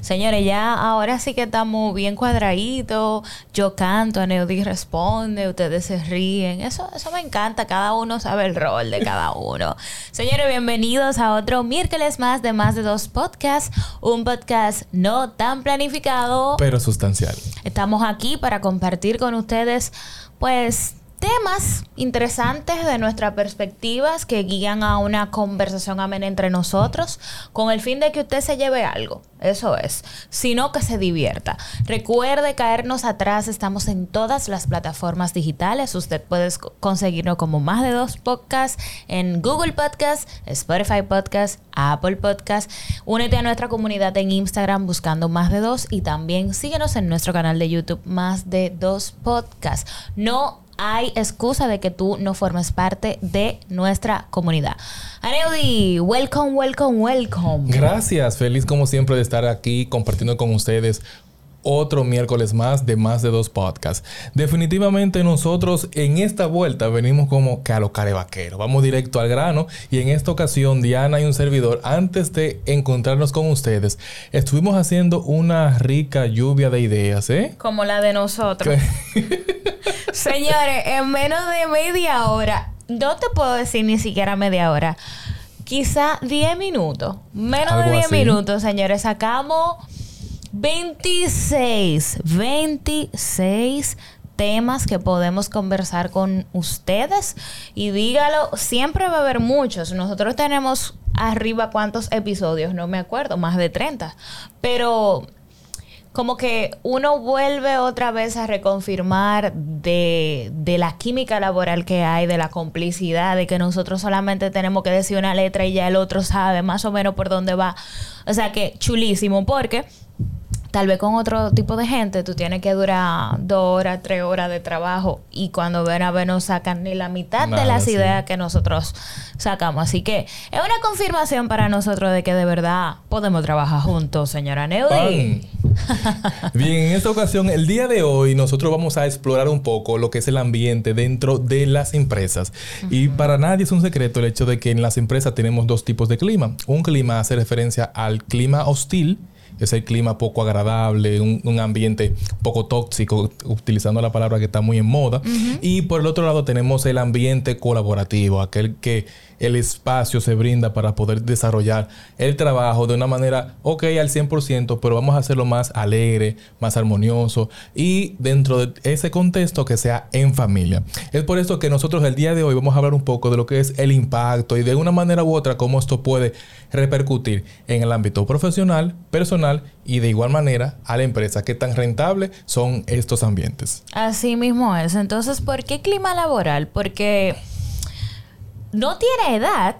Señores, ya ahora sí que estamos bien cuadraditos. Yo canto, Aneudi responde, ustedes se ríen. Eso, eso me encanta. Cada uno sabe el rol de cada uno. Señores, bienvenidos a otro miércoles más de Más de Dos Podcasts. Un podcast no tan planificado. Pero sustancial. Estamos aquí para compartir con ustedes, pues temas interesantes de nuestras perspectivas que guían a una conversación amena entre nosotros con el fin de que usted se lleve algo. Eso es, sino que se divierta. Recuerde caernos atrás, estamos en todas las plataformas digitales. Usted puede conseguirnos como más de dos podcasts en Google Podcast, Spotify Podcast, Apple Podcast. Únete a nuestra comunidad en Instagram buscando más de dos y también síguenos en nuestro canal de YouTube más de dos podcasts. No hay excusa de que tú no formes parte de nuestra comunidad. Aneudi, welcome, welcome, welcome. Gracias, feliz como siempre de estar aquí compartiendo con ustedes otro miércoles más de más de dos podcasts. Definitivamente nosotros en esta vuelta venimos como que a lo vaquero. Vamos directo al grano y en esta ocasión Diana y un servidor, antes de encontrarnos con ustedes, estuvimos haciendo una rica lluvia de ideas, ¿eh? Como la de nosotros. Señores, en menos de media hora, no te puedo decir ni siquiera media hora, quizá 10 minutos, menos de 10 minutos, señores, sacamos 26, 26 temas que podemos conversar con ustedes. Y dígalo, siempre va a haber muchos. Nosotros tenemos arriba cuántos episodios, no me acuerdo, más de 30. Pero como que uno vuelve otra vez a reconfirmar de, de, la química laboral que hay, de la complicidad, de que nosotros solamente tenemos que decir una letra y ya el otro sabe más o menos por dónde va. O sea que chulísimo, porque Tal vez con otro tipo de gente tú tienes que durar dos horas, tres horas de trabajo y cuando ven a ver no sacan ni la mitad de las ideas que nosotros sacamos. Así que es una confirmación para nosotros de que de verdad podemos trabajar juntos, señora Neudi. Bien, en esta ocasión, el día de hoy, nosotros vamos a explorar un poco lo que es el ambiente dentro de las empresas. Y para nadie es un secreto el hecho de que en las empresas tenemos dos tipos de clima. Un clima hace referencia al clima hostil es el clima poco agradable, un, ambiente poco tóxico, utilizando la palabra que está muy en moda. Y por el otro lado tenemos el ambiente colaborativo, aquel que el espacio se brinda para poder desarrollar el trabajo de una manera, ok, al 100%, pero vamos a hacerlo más alegre, más armonioso y dentro de ese contexto que sea en familia. Es por eso que nosotros el día de hoy vamos a hablar un poco de lo que es el impacto y de una manera u otra cómo esto puede repercutir en el ámbito profesional, personal y de igual manera a la empresa. ¿Qué tan rentable son estos ambientes? Así mismo es. Entonces, ¿por qué clima laboral? Porque no tiene edad,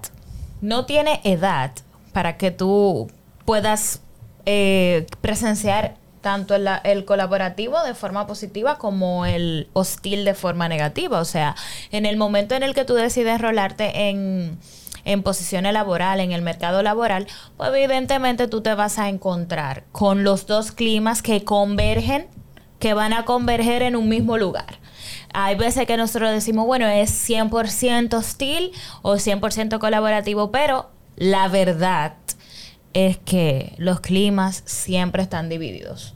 no tiene edad para que tú puedas eh, presenciar tanto el, colaborativo de forma positiva como el hostil de forma negativa. O sea, en el momento en el que tú decides enrolarte en, en posiciones laboral, en el mercado laboral, pues evidentemente tú te vas a encontrar con los dos climas que convergen, que van a converger en un mismo lugar. Hay veces que nosotros decimos, bueno, es 100% hostil o 100% colaborativo, pero la verdad es que los climas siempre están divididos.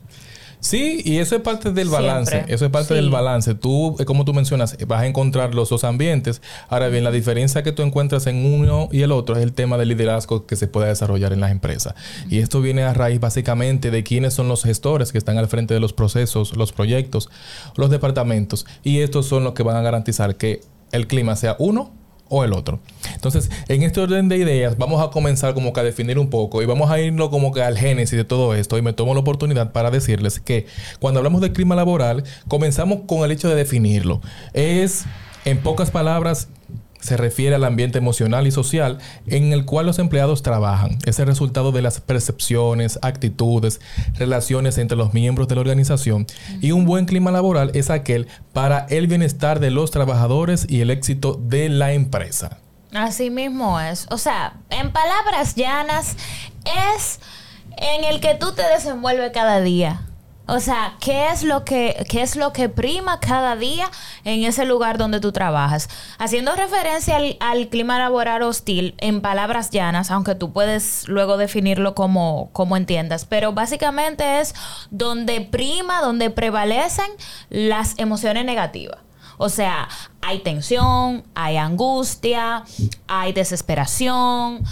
Sí, y eso es parte del balance. Eso es parte del balance. Tú, eh, como tú mencionas, vas a encontrar los dos ambientes. Ahora bien, la diferencia que tú encuentras en uno y el otro es el tema del liderazgo que se puede desarrollar en las empresas. Y esto viene a raíz básicamente de quiénes son los gestores que están al frente de los procesos, los proyectos, los departamentos. Y estos son los que van a garantizar que el clima sea uno o el otro. Entonces, en este orden de ideas, vamos a comenzar como que a definir un poco y vamos a irnos como que al génesis de todo esto. Y me tomo la oportunidad para decirles que cuando hablamos de clima laboral, comenzamos con el hecho de definirlo. Es, en pocas palabras, se refiere al ambiente emocional y social en el cual los empleados trabajan. Es el resultado de las percepciones, actitudes, relaciones entre los miembros de la organización. Y un buen clima laboral es aquel para el bienestar de los trabajadores y el éxito de la empresa. Así mismo es. O sea, en palabras llanas, es en el que tú te desenvuelves cada día. O sea, ¿qué es lo que, qué es lo que prima cada día en ese lugar donde tú trabajas? Haciendo referencia al, clima laboral hostil, en palabras llanas, aunque tú puedes luego definirlo como, como entiendas, pero básicamente es donde prima, donde prevalecen las emociones negativas. O sea, hay tensión, hay angustia, hay desesperación,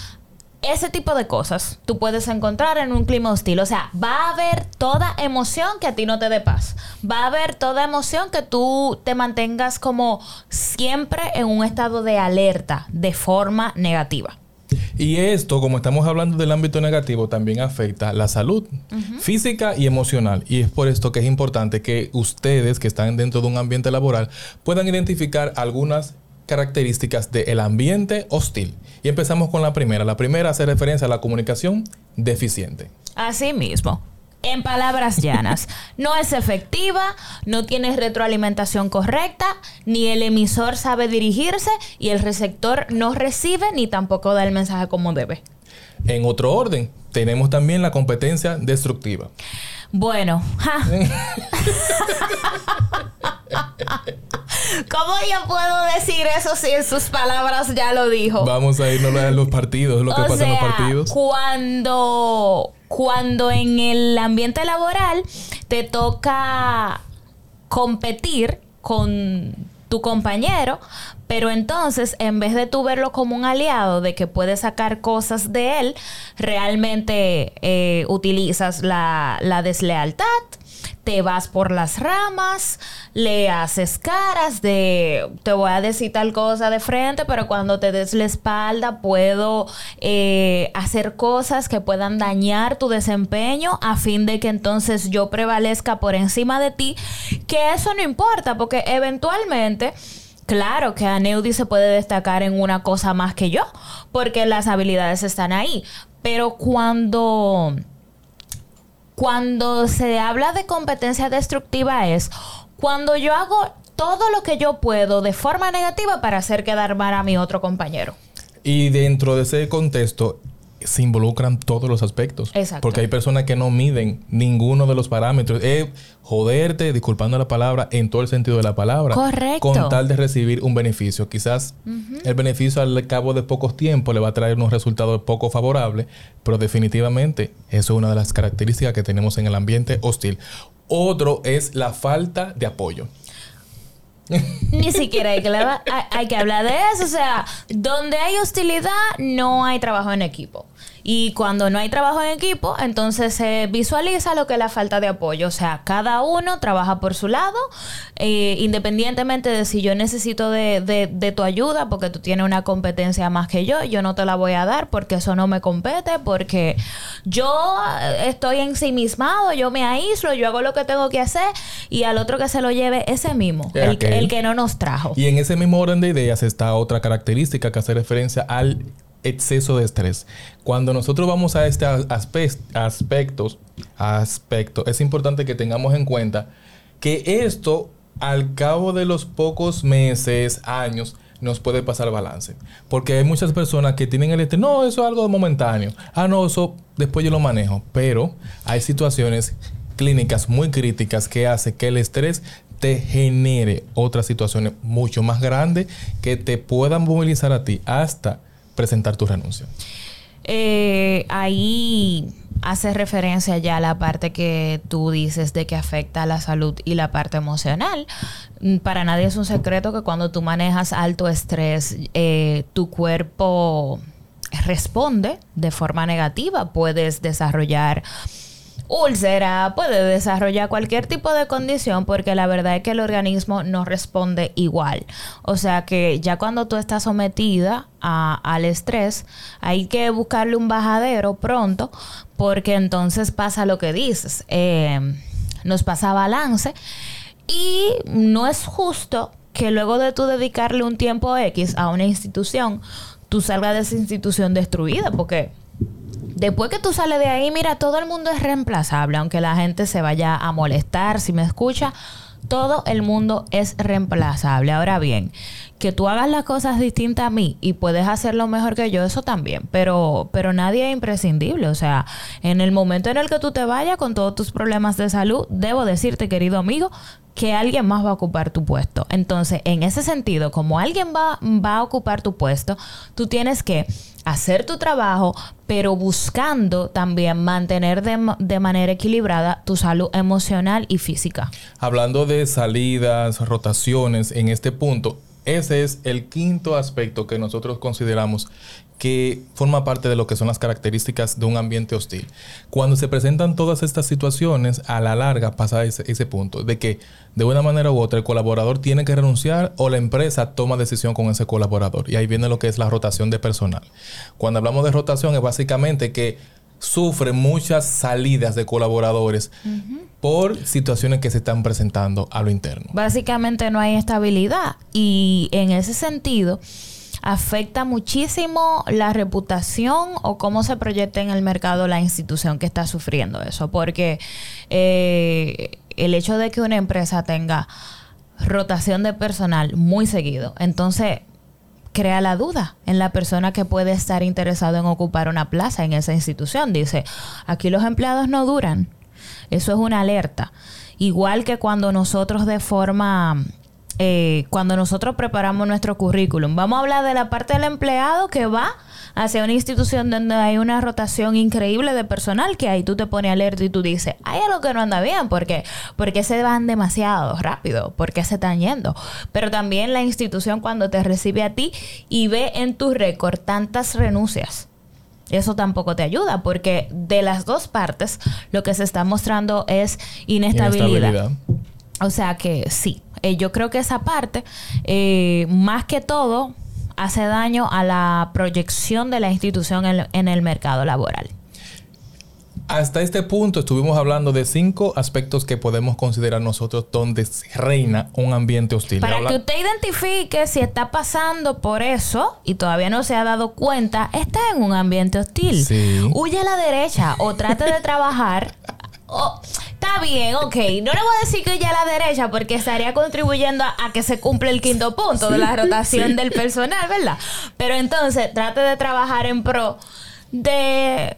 ese tipo de cosas tú puedes encontrar en un clima hostil. O sea, va a haber toda emoción que a ti no te dé paz. Va a haber toda emoción que tú te mantengas como siempre en un estado de alerta de forma negativa. Y esto, como estamos hablando del ámbito negativo, también afecta la salud física y emocional. Y es por esto que es importante que ustedes que están dentro de un ambiente laboral puedan identificar algunas características del ambiente hostil. Y empezamos con la primera. La primera hace referencia a la comunicación deficiente. Así mismo. En palabras llanas, no es efectiva, no tiene retroalimentación correcta, ni el emisor sabe dirigirse y el receptor no recibe ni tampoco da el mensaje como debe. En otro orden, tenemos también la competencia destructiva. Bueno, ¿Cómo yo puedo decir eso si en sus palabras ya lo dijo? Vamos a irnos a los partidos, lo que pasa en los partidos. Cuando, cuando en el ambiente laboral te toca competir con tu compañero, pero entonces en vez de tú verlo como un aliado de que puedes sacar cosas de él, realmente eh, utilizas la, la deslealtad te vas por las ramas, le haces caras de te voy a decir tal cosa de frente, pero cuando te des la espalda puedo eh, hacer cosas que puedan dañar tu desempeño a fin de que entonces yo prevalezca por encima de ti, que eso no importa, porque eventualmente... Claro que Aneudi se puede destacar en una cosa más que yo, porque las habilidades están ahí. Pero cuando cuando se habla de competencia destructiva es cuando yo hago todo lo que yo puedo de forma negativa para hacer quedar mal a mi otro compañero. Y dentro de ese contexto, se involucran todos los aspectos. Exacto. Porque hay personas que no miden ninguno de los parámetros. Es joderte, disculpando la palabra, en todo el sentido de la palabra. Correcto. Con tal de recibir un beneficio. Quizás el beneficio al cabo de pocos tiempos le va a traer unos resultados poco favorables, pero definitivamente eso es una de las características que tenemos en el ambiente hostil. Otro es la falta de apoyo. Ni siquiera hay que, hay que hablar de eso. O sea, donde hay hostilidad, no hay trabajo en equipo. Y cuando no hay trabajo en equipo, entonces se visualiza lo que es la falta de apoyo. O sea, cada uno trabaja por su lado, eh, independientemente de si yo necesito de, de, tu ayuda, porque tú tienes una competencia más que yo, yo no te la voy a dar porque eso no me compete, porque yo estoy ensimismado, yo me aíslo, yo hago lo que tengo que hacer y al otro que se lo lleve ese mismo, el, el que no nos trajo. Y en ese mismo orden de ideas está otra característica que hace referencia al exceso de estrés. Cuando nosotros vamos a este aspectos, aspecto, es importante que tengamos en cuenta que esto al cabo de los pocos meses, años, nos puede pasar balance. Porque hay muchas personas que tienen el estrés, no, eso es algo momentáneo. Ah, no, eso después yo lo manejo. Pero hay situaciones clínicas muy críticas que hace que el estrés te genere otras situaciones mucho más grandes que te puedan movilizar a ti hasta presentar tu renuncia? Eh, ahí hace referencia ya a la parte que tú dices de que afecta a la salud y la parte emocional. Mm, para nadie es un secreto que cuando tú manejas alto estrés, eh, tu cuerpo responde de forma negativa. Puedes desarrollar úlcera, puede desarrollar cualquier tipo de condición porque la verdad es que el organismo no responde igual. O sea que ya cuando tú estás sometida al estrés, hay que buscarle un bajadero pronto porque entonces pasa lo que dices, eh, nos pasa balance y no es justo que luego de tú dedicarle un tiempo X a una institución, tú salgas de esa institución destruida, porque después que tú sales de ahí, mira, todo el mundo es reemplazable, aunque la gente se vaya a molestar, si me escucha, todo el mundo es reemplazable. Ahora bien, que tú hagas las cosas distintas a mí y puedes hacerlo mejor que yo, eso también. Pero, pero nadie es imprescindible. O sea, en el momento en el que tú te vayas con todos tus problemas de salud, debo decirte, querido amigo, que alguien más va a ocupar tu puesto. Entonces, en ese sentido, como alguien va, va a ocupar tu puesto, tú tienes que hacer tu trabajo, pero buscando también mantener de, de, manera equilibrada tu salud emocional y física. Hablando de salidas, rotaciones, en este punto, ese es el quinto aspecto que nosotros consideramos que forma parte de lo que son las características de un ambiente hostil. Cuando se presentan todas estas situaciones, a la larga pasa ese, ese, punto de que de una manera u otra el colaborador tiene que renunciar o la empresa toma decisión con ese colaborador. Y ahí viene lo que es la rotación de personal. Cuando hablamos de rotación es básicamente que sufre muchas salidas de colaboradores uh -huh. por situaciones que se están presentando a lo interno. Básicamente no hay estabilidad y en ese sentido afecta muchísimo la reputación o cómo se proyecta en el mercado la institución que está sufriendo eso. Porque eh, el hecho de que una empresa tenga rotación de personal muy seguido, entonces crea la duda en la persona que puede estar interesado en ocupar una plaza en esa institución. Dice, aquí los empleados no duran. Eso es una alerta. Igual que cuando nosotros de forma eh, cuando nosotros preparamos nuestro currículum. Vamos a hablar de la parte del empleado que va hacia una institución donde hay una rotación increíble de personal que ahí tú te pones alerta y tú dices, hay algo que no anda bien, porque porque se van demasiado rápido, porque se están yendo. Pero también la institución cuando te recibe a ti y ve en tu récord tantas renuncias. Eso tampoco te ayuda porque de las dos partes lo que se está mostrando es inestabilidad. inestabilidad. O sea que sí, eh, yo creo que esa parte, eh, más que todo, hace daño a la proyección de la institución en, en, el mercado laboral. Hasta este punto estuvimos hablando de cinco aspectos que podemos considerar nosotros donde reina un ambiente hostil. Para Habla que usted identifique si está pasando por eso y todavía no se ha dado cuenta, está en un ambiente hostil. Sí. Huye a la derecha o trate de trabajar. Oh, está bien, ok. No le voy a decir que ya a la derecha porque estaría contribuyendo a, a que se cumpla el quinto punto sí, de la rotación sí. del personal, ¿verdad? Pero entonces trate de trabajar en pro de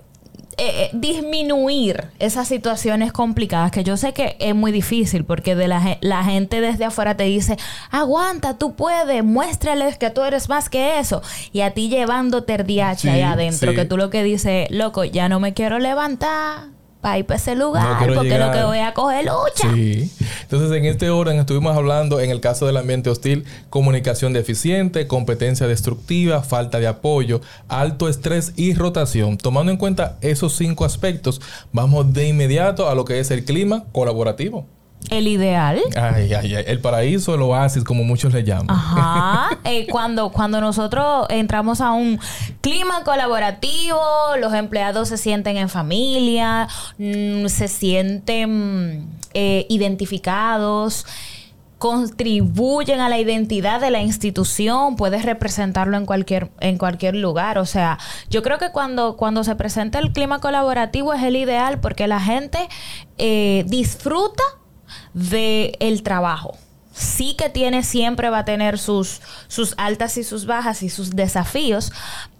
eh, disminuir esas situaciones complicadas que yo sé que es muy difícil porque de la, la, gente desde afuera te dice aguanta, tú puedes, muéstrales que tú eres más que eso y a ti llevándote el DH sí, ahí adentro sí. que tú lo que dices, loco, ya no me quiero levantar para ir para ese lugar, no porque llegar. lo que voy a coger lucha. Sí. Entonces, en este orden estuvimos hablando, en el caso del ambiente hostil, comunicación deficiente, competencia destructiva, falta de apoyo, alto estrés y rotación. Tomando en cuenta esos cinco aspectos, vamos de inmediato a lo que es el clima colaborativo. El ideal. Ay, ay, ay. El paraíso, el oasis, como muchos le llaman. Ajá. eh, cuando, cuando nosotros entramos a un clima colaborativo, los empleados se sienten en familia, mmm, se sienten eh, identificados contribuyen a la identidad de la institución, puedes representarlo en cualquier, en cualquier lugar. O sea, yo creo que cuando, cuando se presenta el clima colaborativo es el ideal porque la gente eh, disfruta de el trabajo. Sí que tiene, siempre va a tener sus, sus altas y sus bajas y sus desafíos,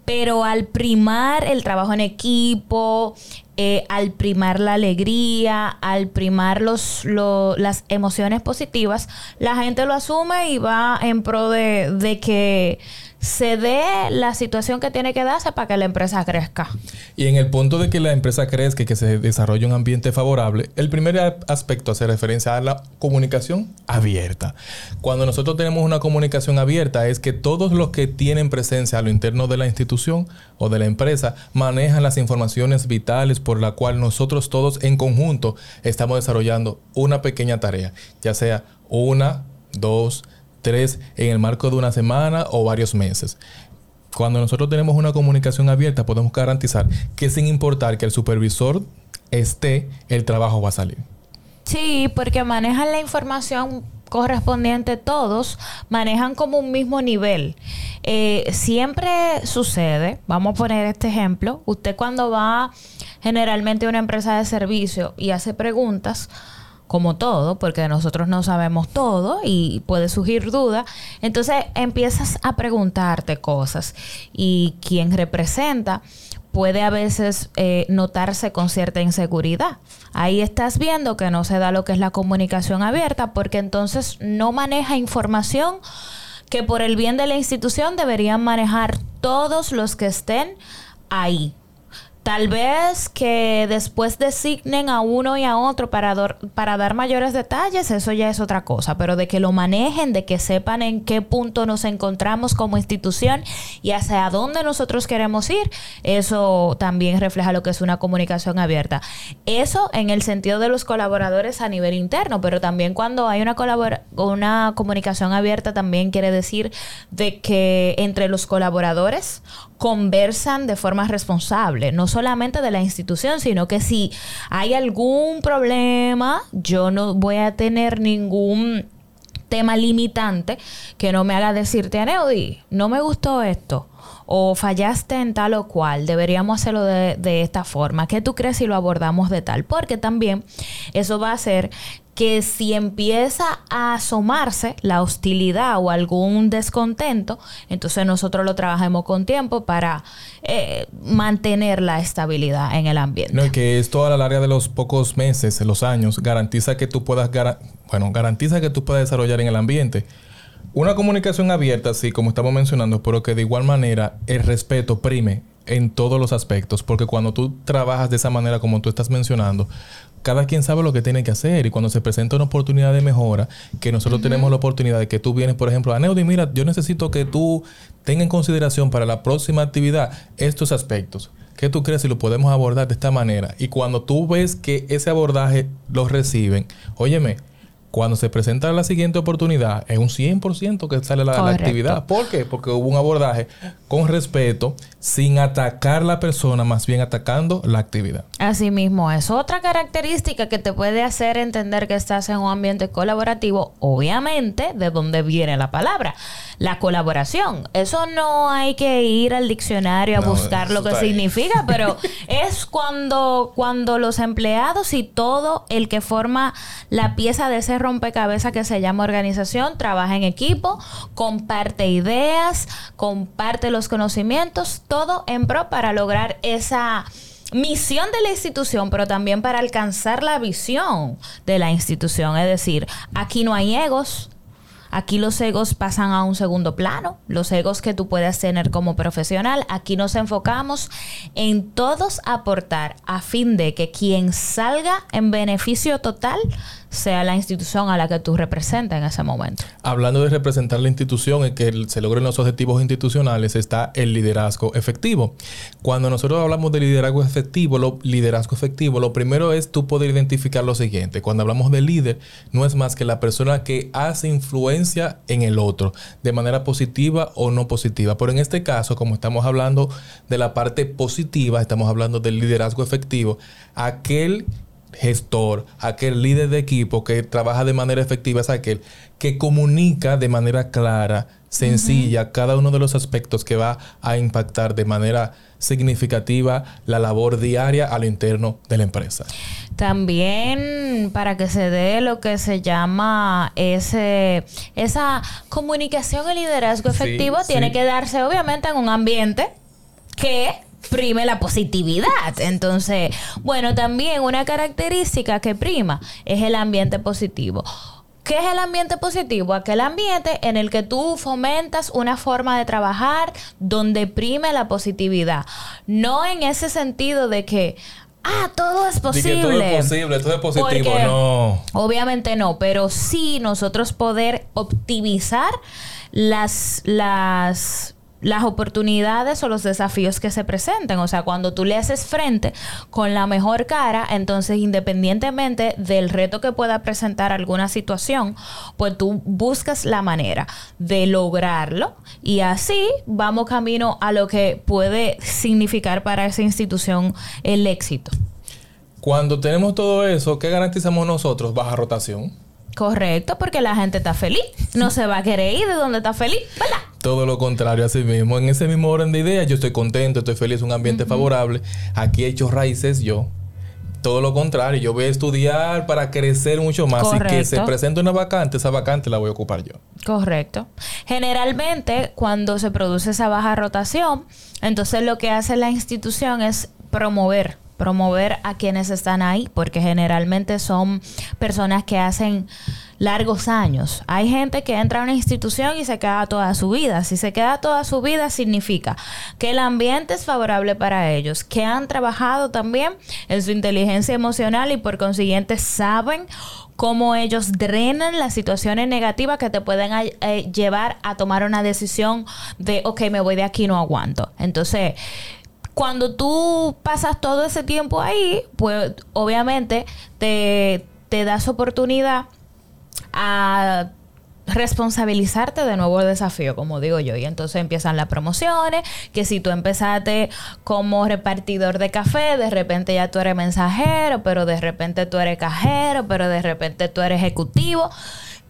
pero al primar el trabajo en equipo, eh, al primar la alegría, al primar los, lo, las emociones positivas, la gente lo asume y va en pro de, de que se dé la situación que tiene que darse para que la empresa crezca. Y en el punto de que la empresa crezca y que se desarrolle un ambiente favorable, el primer aspecto hace referencia a la comunicación abierta. Cuando nosotros tenemos una comunicación abierta es que todos los que tienen presencia a lo interno de la institución o de la empresa manejan las informaciones vitales por la cual nosotros todos en conjunto estamos desarrollando una pequeña tarea, ya sea una, dos, tres en el marco de una semana o varios meses. Cuando nosotros tenemos una comunicación abierta, podemos garantizar que sin importar que el supervisor esté, el trabajo va a salir. Sí, porque manejan la información correspondiente todos manejan como un mismo nivel. Eh, siempre sucede, vamos a poner este ejemplo, usted cuando va generalmente a una empresa de servicio y hace preguntas, como todo, porque nosotros no sabemos todo y puede surgir duda. Entonces empiezas a preguntarte cosas y quien representa puede a veces eh, notarse con cierta inseguridad. Ahí estás viendo que no se da lo que es la comunicación abierta porque entonces no maneja información que por el bien de la institución deberían manejar todos los que estén ahí. Tal vez que después designen a uno y a otro para, para dar mayores detalles, eso ya es otra cosa, pero de que lo manejen, de que sepan en qué punto nos encontramos como institución y hacia dónde nosotros queremos ir, eso también refleja lo que es una comunicación abierta. Eso en el sentido de los colaboradores a nivel interno, pero también cuando hay una, una comunicación abierta también quiere decir de que entre los colaboradores conversan de forma responsable, no solamente de la institución, sino que si hay algún problema, yo no voy a tener ningún tema limitante que no me haga decirte, Aneudi, no me gustó esto o fallaste en tal o cual, deberíamos hacerlo de, esta forma. ¿Qué tú crees si lo abordamos de tal? Porque también eso va a hacer que si empieza a asomarse la hostilidad o algún descontento, entonces nosotros lo trabajemos con tiempo para eh, mantener la estabilidad en el ambiente. No, que esto a la larga de los pocos meses, los años, garantiza que tú puedas, bueno, garantiza que tú puedas desarrollar en el ambiente una comunicación abierta, sí, como estamos mencionando, pero que de igual manera el respeto prime en todos los aspectos, porque cuando tú trabajas de esa manera como tú estás mencionando, cada quien sabe lo que tiene que hacer y cuando se presenta una oportunidad de mejora, que nosotros tenemos la oportunidad de que tú vienes, por ejemplo, a Neudi, mira, yo necesito que tú tengas en consideración para la próxima actividad estos aspectos. ¿Qué tú crees si lo podemos abordar de esta manera? Y cuando tú ves que ese abordaje lo reciben, óyeme, cuando se presenta la siguiente oportunidad, es un 100% que sale la, la, actividad. ¿Por qué? Porque hubo un abordaje con respeto, sin atacar la persona, más bien atacando la actividad. Así mismo es. Otra característica que te puede hacer entender que estás en un ambiente colaborativo, obviamente, de dónde viene la palabra, la colaboración. Eso no hay que ir al diccionario a buscar lo que significa, pero es cuando, cuando los empleados y todo el que forma la pieza de ese rompecabezas que se llama organización, trabaja en equipo, comparte ideas, comparte los conocimientos, todo en pro para lograr esa misión de la institución, pero también para alcanzar la visión de la institución. Es decir, aquí no hay egos, Aquí los egos pasan a un segundo plano, los egos que tú puedes tener como profesional. Aquí nos enfocamos en todos aportar a fin de que quien salga en beneficio total sea la institución a la que tú representas en ese momento. Hablando de representar la institución y que se logren los objetivos institucionales, está el liderazgo efectivo. Cuando nosotros hablamos de liderazgo efectivo, lo liderazgo efectivo, lo primero es tú poder identificar lo siguiente. Cuando hablamos de líder, no es más que la persona que hace influencia en el otro, de manera positiva o no positiva. Pero en este caso, como estamos hablando de la parte positiva, estamos hablando del liderazgo efectivo, aquel gestor, aquel líder de equipo que trabaja de manera efectiva, es aquel que comunica de manera clara, sencilla, cada uno de los aspectos que va a impactar de manera significativa la labor diaria a lo interno de la empresa. También para que se dé lo que se llama ese, esa comunicación y liderazgo efectivo, tiene que darse obviamente en un ambiente que prime la positividad. Entonces, bueno, también una característica que prima es el ambiente positivo. ¿Qué es el ambiente positivo? Aquel ambiente en el que tú fomentas una forma de trabajar donde prime la positividad. No en ese sentido de que, ah, todo es posible. todo es posible, todo es positivo, no. Obviamente no, pero sí nosotros poder optimizar las, las las oportunidades o los desafíos que se presenten. O sea, cuando tú le haces frente con la mejor cara, entonces independientemente del reto que pueda presentar alguna situación, pues tú buscas la manera de lograrlo y así vamos camino a lo que puede significar para esa institución el éxito. Cuando tenemos todo eso, ¿qué garantizamos nosotros? Baja rotación. Correcto, porque la gente está feliz. No se va a querer ir de donde está feliz, ¿verdad? Todo lo contrario, así mismo. En ese mismo orden de ideas, yo estoy contento, estoy feliz, un ambiente favorable. Aquí he hecho raíces yo. Todo lo contrario, yo voy a estudiar para crecer mucho más. Y que se presente una vacante, esa vacante la voy a ocupar yo. Correcto. Generalmente, cuando se produce esa baja rotación, entonces lo que hace la institución es promover promover a quienes están ahí, porque generalmente son personas que hacen largos años. Hay gente que entra a una institución y se queda toda su vida. Si se queda toda su vida significa que el ambiente es favorable para ellos, que han trabajado también en su inteligencia emocional y por consiguiente saben cómo ellos drenan las situaciones negativas que te pueden eh, llevar a tomar una decisión de, ok, me voy de aquí, no aguanto. Entonces, cuando tú pasas todo ese tiempo ahí, pues obviamente te, te das oportunidad a responsabilizarte de nuevo el desafío, como digo yo. Y entonces empiezan las promociones, que si tú empezaste como repartidor de café, de repente ya tú eres mensajero, pero de repente tú eres cajero, pero de repente tú eres ejecutivo.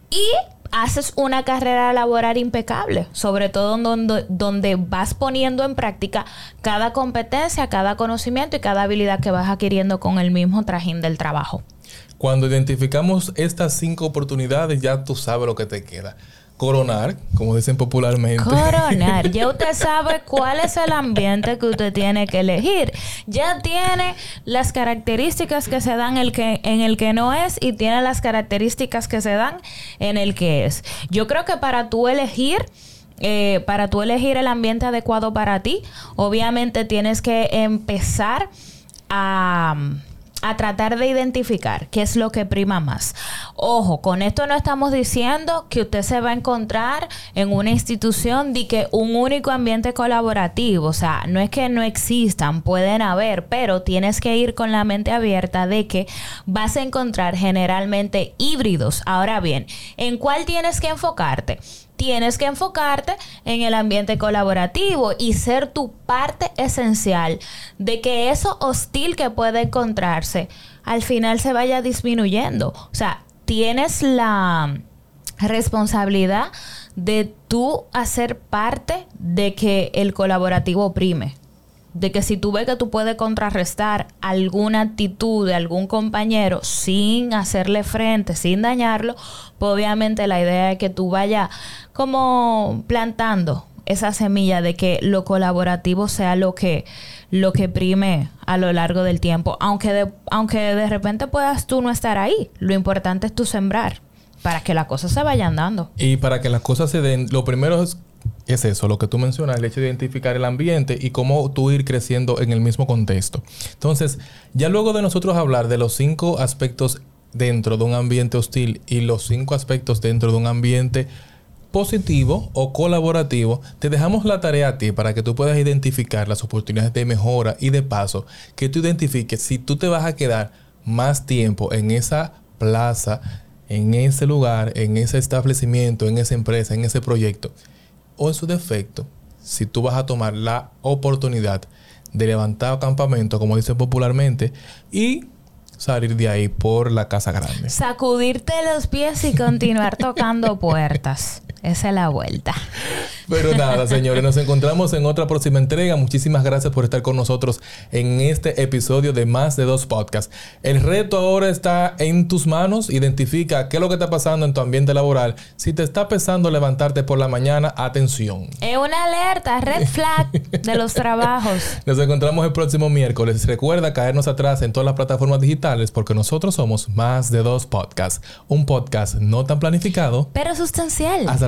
Y haces una carrera laboral impecable, sobre todo donde, donde vas poniendo en práctica cada competencia, cada conocimiento y cada habilidad que vas adquiriendo con el mismo trajín del trabajo. Cuando identificamos estas cinco oportunidades, ya tú sabes lo que te queda coronar, como dicen popularmente. Coronar. Ya usted sabe cuál es el ambiente que usted tiene que elegir. Ya tiene las características que se dan el que, en el que no es y tiene las características que se dan en el que es. Yo creo que para tú elegir... Eh, para tú elegir el ambiente adecuado para ti, obviamente tienes que empezar a a tratar de identificar qué es lo que prima más. Ojo, con esto no estamos diciendo que usted se va a encontrar en una institución de que un único ambiente colaborativo, o sea, no es que no existan, pueden haber, pero tienes que ir con la mente abierta de que vas a encontrar generalmente híbridos. Ahora bien, ¿en cuál tienes que enfocarte? Tienes que enfocarte en el ambiente colaborativo y ser tu parte esencial de que eso hostil que puede encontrarse al final se vaya disminuyendo. O sea, tienes la responsabilidad de tú hacer parte de que el colaborativo prime de que si tú ves que tú puedes contrarrestar alguna actitud de algún compañero sin hacerle frente, sin dañarlo, pues obviamente la idea es que tú vayas como plantando esa semilla de que lo colaborativo sea lo que lo que prime a lo largo del tiempo, aunque de, aunque de repente puedas tú no estar ahí, lo importante es tú sembrar para que las cosas se vayan dando. Y para que las cosas se den, lo primero es es eso, lo que tú mencionas, el hecho de identificar el ambiente y cómo tú ir creciendo en el mismo contexto. Entonces, ya luego de nosotros hablar de los cinco aspectos dentro de un ambiente hostil y los cinco aspectos dentro de un ambiente positivo o colaborativo, te dejamos la tarea a ti para que tú puedas identificar las oportunidades de mejora y de paso, que tú identifiques si tú te vas a quedar más tiempo en esa plaza, en ese lugar, en ese establecimiento, en esa empresa, en ese proyecto o en su defecto, si tú vas a tomar la oportunidad de levantar campamento, como dicen popularmente, y salir de ahí por la casa grande. Sacudirte los pies y continuar tocando puertas. Esa es la vuelta. Pero nada, señores, nos encontramos en otra próxima entrega. Muchísimas gracias por estar con nosotros en este episodio de Más de Dos Podcasts. El reto ahora está en tus manos. Identifica qué es lo que está pasando en tu ambiente laboral. Si te está pesando levantarte por la mañana, atención. Es una alerta, red flag de los trabajos. Nos encontramos el próximo miércoles. Recuerda caernos atrás en todas las plataformas digitales porque nosotros somos Más de Dos Podcasts. Un podcast no tan planificado, pero sustancial. Hasta